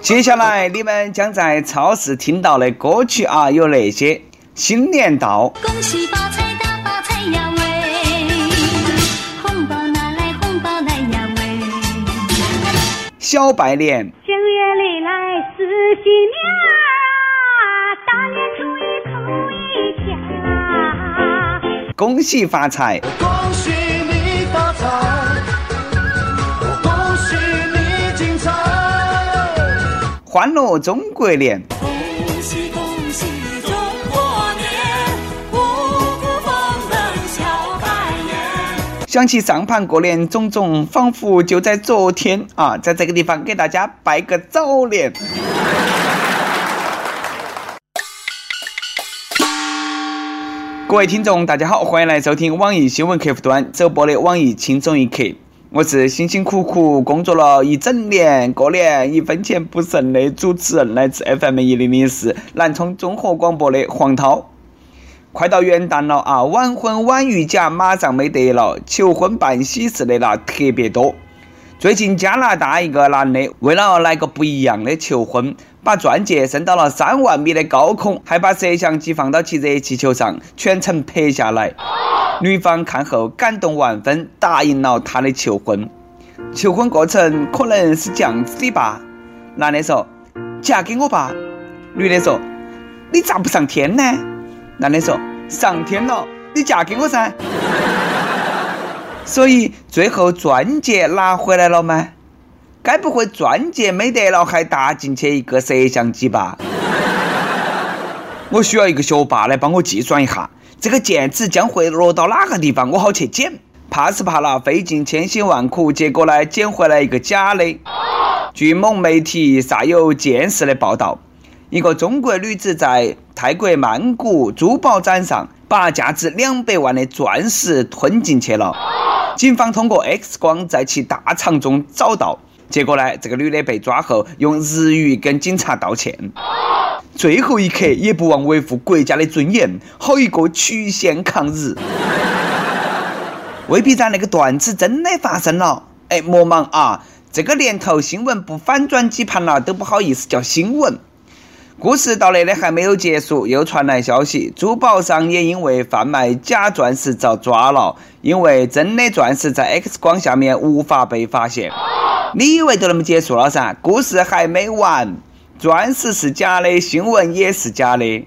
接下来你们将在超市听到的歌曲啊，有那些：新年到，恭喜发财，大发财呀喂！红包拿来，红包来呀喂！小白脸，正月里来是新年，大年初一头一天啊。恭喜发财，恭喜你发财，欢乐中国年，恭喜恭喜中国年，五谷丰登笑百年。想起上盘过年种种，仿佛就在昨天啊！在这个地方给大家拜个早年。各位听众，大家好，欢迎来收听网易新闻客户端首播的网易轻松一刻。我是辛辛苦苦工作了一整年，过年一分钱不剩的主持人，来自 FM 一零零四南充综合广播的黄涛。快到元旦了啊，晚婚晚育假马上没得了，求婚办喜事的那特别多。最近加拿大一个男的为了来个不一样的求婚，把钻戒升到了三万米的高空，还把摄像机放到其热气球上，全程拍下来。女方看后感动万分，答应了他的求婚。求婚过程可能是这样子的吧？男的说：“嫁给我吧。”女的说：“你咋不上天呢？”男的说：“上天了，你嫁给我噻。”所以最后钻戒拿回来了吗？该不会钻戒没得了，还搭进去一个摄像机吧？我需要一个学霸来帮我计算一下，这个戒指将会落到哪个地方，我好去捡。怕是怕了，费尽千辛万苦，结果呢，捡回来一个假的。据某媒体煞有介事的报道，一个中国女子在泰国曼谷珠宝展上把价值两百万的钻石吞进去了。警方通过 X 光在其大肠中找到，结果呢，这个女的被抓后用日语跟警察道歉。最后一刻也不忘维护国家的尊严，好一个曲线抗日！未必咱那个段子真的发生了，哎，莫忙啊，这个年头新闻不反转几盘了都不好意思叫新闻。故事到那里还没有结束，又传来消息，珠宝商也因为贩卖假钻石遭抓了，因为真的钻石在 X 光下面无法被发现。你以为就那么结束了噻？故事还没完，钻石是假的，新闻也是假的。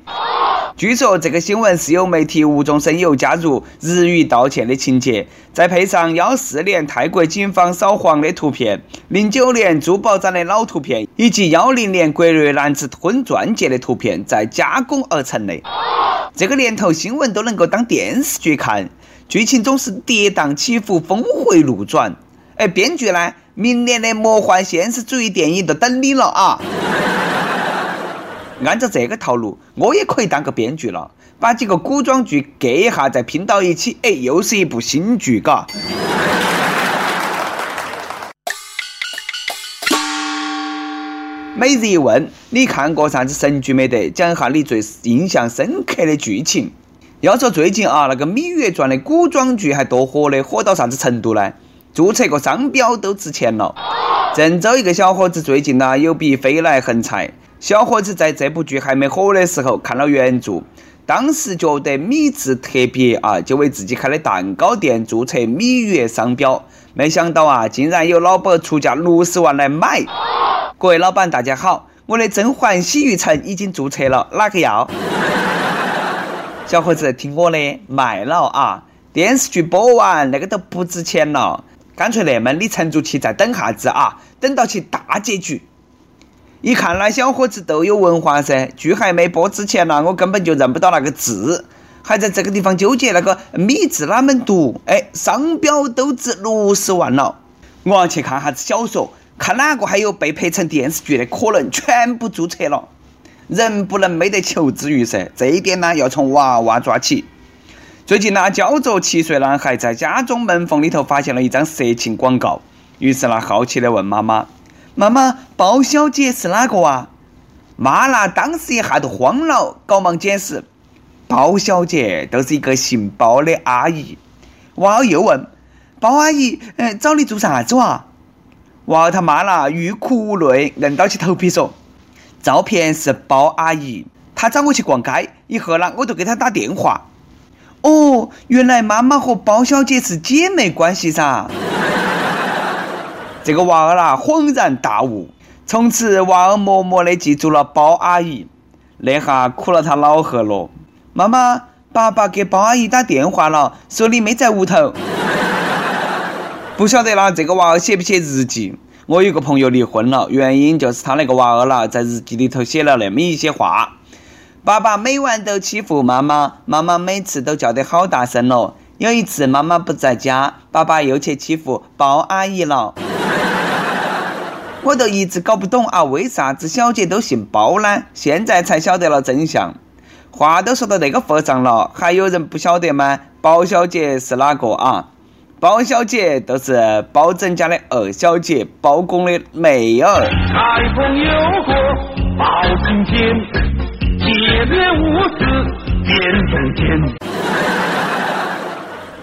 据说这个新闻是由媒体无中生有加入日语道歉的情节，再配上幺四年泰国警方扫黄的图片、零九年珠宝展的老图片，以及幺零年国内男子吞钻戒的图片，再加工而成的。这个年头新闻都能够当电视剧看，剧情总是跌宕起伏、峰回路转。哎，编剧呢？明年的魔幻现实主义电影都等你了啊！按照这个套路，我也可以当个编剧了，把几个古装剧改一下，再拼到一起，哎，又是一部新剧，嘎。每日一问，你看过啥子神剧没得？讲一下你最印象深刻的剧情。要说最近啊，那个《芈月传》的古装剧还多火的，火到啥子程度呢？注册个商标都值钱了。郑州一个小伙子最近呢，有笔飞来横财。小伙子在这部剧还没火的时候看了原著，当时觉得米字特别啊，就为自己开的蛋糕店注册芈月商标。没想到啊，竟然有老板出价六十万来买。各位老板，大家好，我的甄嬛洗浴城已经注册了，哪个要？小伙子，听我的，卖了啊！电视剧播完那个都不值钱了，干脆那么，你沉住气再等下子啊，等到其大结局。一看那小伙子都有文化噻，剧还没播之前呢，我根本就认不到那个字，还在这个地方纠结那个“米”字哪门读？哎，商标都值六十万了，我要去看下子小说。看哪个还有被拍成电视剧的可能，全部注册了。人不能没得求知欲噻，这一点呢要从娃娃抓起。最近呢，焦作七岁男孩在家中门缝里头发现了一张色情广告，于是呢好奇的问妈妈：“妈妈，包小姐是哪个啊？”妈啦当时一下都慌了，赶忙解释：“包小姐都是一个姓包的阿姨。”娃儿又问：“包阿姨，嗯，找你做啥子哇？”娃儿他妈啦欲哭无泪，硬到起头皮说：“照片是包阿姨，她找我去逛街，以后呢我就给她打电话。”哦，原来妈妈和包小姐是姐妹关系噻。这个娃儿啦恍然大悟，从此娃儿默默的记住了包阿姨。那下苦了他老贺了。妈妈，爸爸给包阿姨打电话了，说你没在屋头。不晓得啦，这个娃儿写不写日记？我有个朋友离婚了，原因就是他那个娃儿啦，在日记里头写了那么一些话。爸爸每晚都欺负妈妈，妈妈每次都叫得好大声了。有一次妈妈不在家，爸爸又去欺负包阿姨了。我都一直搞不懂啊，为啥子小姐都姓包呢？现在才晓得了真相。话都说到那个份上了，还有人不晓得吗？包小姐是哪个啊？包小姐都是包拯家的二小姐，包公的妹儿。开封有个包青天，铁面无私辨真奸。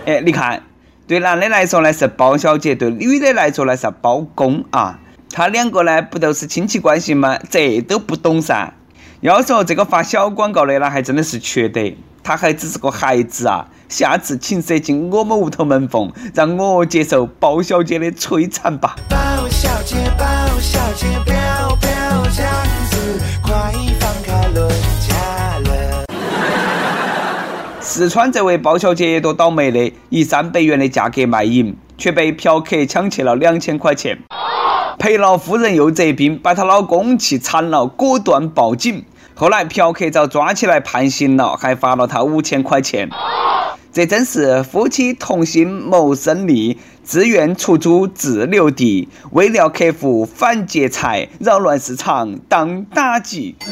哎，你看，对男的来说呢是包小姐，对女的来说呢是包公啊。他两个呢不都是亲戚关系吗？这都不懂噻。要说这个发小广告的，那还真的是缺德。他还只是个孩子啊，下次请射进我们屋头门缝，让我接受包小姐的摧残吧。包小姐，包小姐，飘飘这样子，快放开伦家乐。四川这位包小姐也多倒霉的，以三百元的价格卖淫，却被嫖客抢去了两千块钱。赔了夫人又折兵，把她老公气惨了，果断报警。后来嫖客遭抓起来判刑了，还罚了他五千块钱。这真是夫妻同心谋生利，自愿出租自留地，为了客户反劫财，扰乱市场当打击。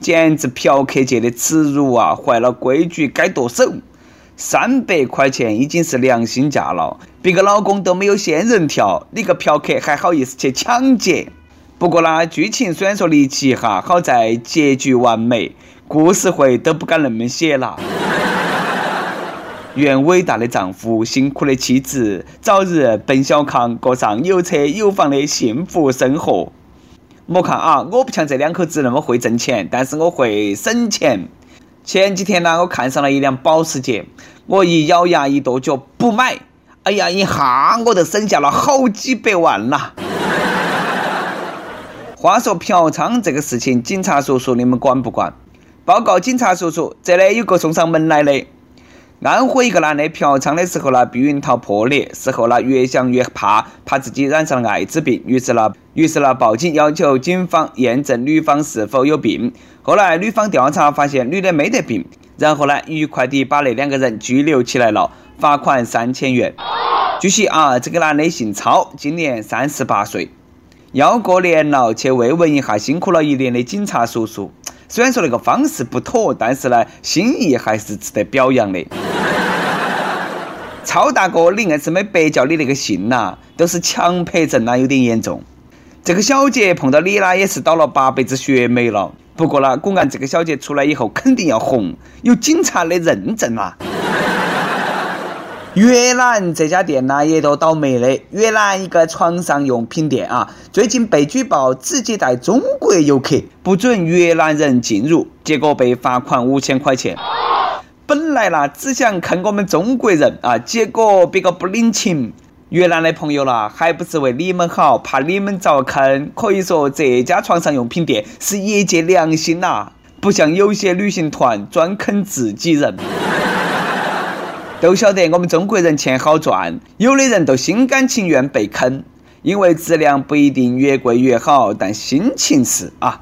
简直嫖客界的耻辱啊！坏了规矩该剁手。三百块钱已经是良心价了，别个老公都没有仙人跳，你个嫖客还好意思去抢劫？不过呢，剧情虽然说离奇哈，好在结局完美，故事会都不敢那么写了。愿伟大的丈夫、辛苦的妻子早日奔小康，过上有车有房的幸福生活。莫看啊，我不像这两口子那么会挣钱，但是我会省钱。前几天呢，我看上了一辆保时捷，我一咬牙一跺脚不买。哎呀，一下我都省下了好几百万呐！话说嫖娼这个事情，警察叔叔你们管不管？报告警察叔叔，这里有个送上门来的。安徽一个男的嫖娼的时候呢，避孕套破裂，事后呢越想越怕，怕自己染上了艾滋病，于是呢，于是呢报警，要求警方验证女方是否有病。后来女方调查发现女的没得病，然后呢，愉快地把那两个人拘留起来了，罚款三千元。据悉啊，这个男的姓曹，今年三十八岁。要过年了，去慰问一下辛苦了一年的警察叔叔。虽然说那个方式不妥，但是呢，心意还是值得表扬的。曹大哥，你硬是没白叫你那个姓呐，都是强迫症呐，有点严重。这个小姐碰到你啦，也是倒了八辈子血霉了。不过呢，公安这个小姐出来以后肯定要红，有警察的认证啦。越南这家店呢也多倒霉的。越南一个床上用品店啊，最近被举报只接待中国游客，不准越南人进入，结果被罚款五千块钱。本来呢只想看我们中国人啊，结果别个不领情。越南的朋友啦，还不是为你们好，怕你们遭坑。可以说这家床上用品店是业界良心呐，不像有些旅行团专坑自己人。都晓得我们中国人钱好赚，有的人都心甘情愿被坑，因为质量不一定越贵越好，但心情是啊。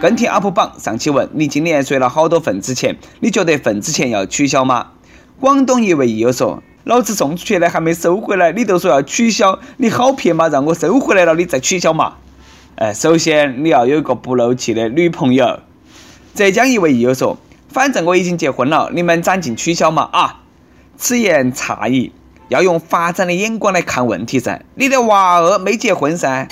跟帖 UP 榜上期问你今年睡了好多份子钱，你觉得份子钱要取消吗？广东一位益友说：“老子送出去的还没收回来，你都说要取消，你好骗嘛？让我收回来了，你再取消嘛？”哎，首先你要有一个不漏气的女朋友。浙江一位益友说：“反正我已经结婚了，你们攒劲取消嘛啊！”此言差矣，要用发展的眼光来看问题噻。你的娃儿没结婚噻。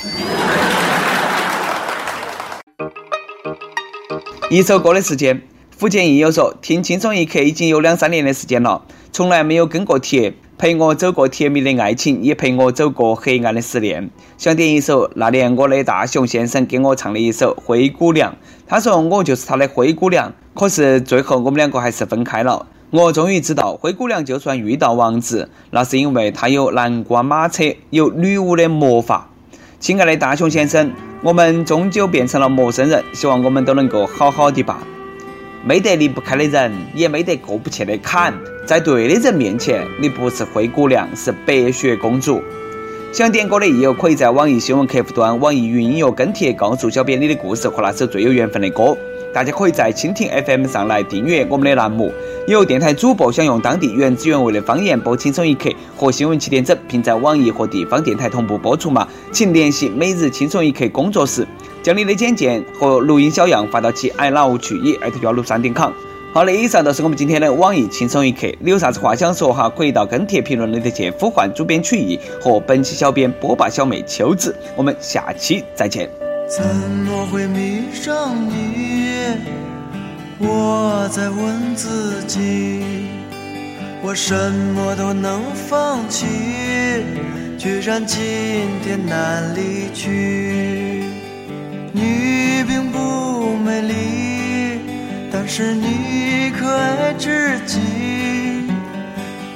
一首歌的时间，福建益友说：“听轻松一刻已经有两三年的时间了，从来没有跟过帖，陪我走过甜蜜的爱情，也陪我走过黑暗的失恋。想点一首那年我的大熊先生给我唱的一首《灰姑娘》。他说我就是他的灰姑娘，可是最后我们两个还是分开了。我终于知道，灰姑娘就算遇到王子，那是因为她有南瓜马车，有女巫的魔法。亲爱的大熊先生，我们终究变成了陌生人，希望我们都能够好好的吧。没得离不开的人，也没得过不去的坎。在对的人面前，你不是灰姑娘，是白雪公主。想点歌的益友可以在网易新闻客户端、网易云音乐跟帖告诉小编你的故事和那首最有缘分的歌。大家可以在蜻蜓 FM 上来订阅我们的栏目。有电台主播想用当地原汁原味的方言播《轻松一刻》和新闻七点整，并在网易和地方电台同步播出嘛？请联系每日轻松一刻工作室，将你的简介和录音小样发到其 i love 去一艾特幺六三点 com。好的，以上就是我们今天的网易轻松一刻。你有啥子话想说哈？可以到跟帖评论里头去呼唤主编曲艺和本期小编波霸小妹秋子。我们下期再见。怎么会迷上你？我在问自己，我什么都能放弃，居然今天难离去。你并不美丽，但是你可爱至极。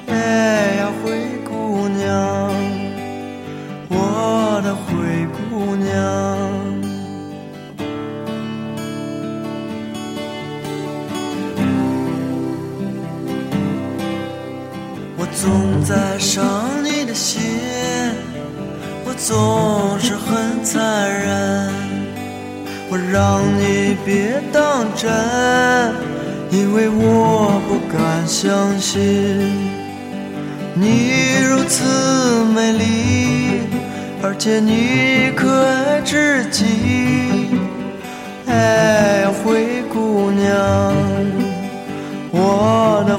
哎呀，回让你别当真，因为我不敢相信你如此美丽，而且你可爱至极。哎，灰姑娘，我的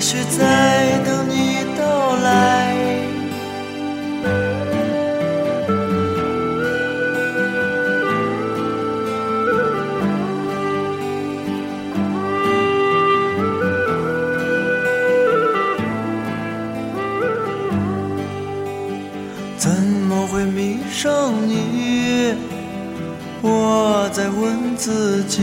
也许在等你到来。怎么会迷上你？我在问自己，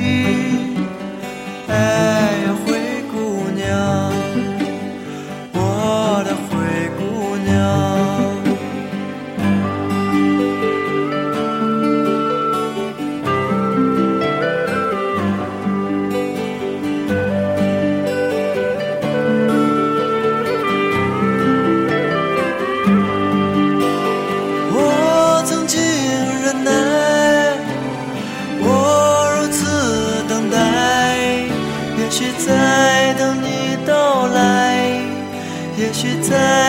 在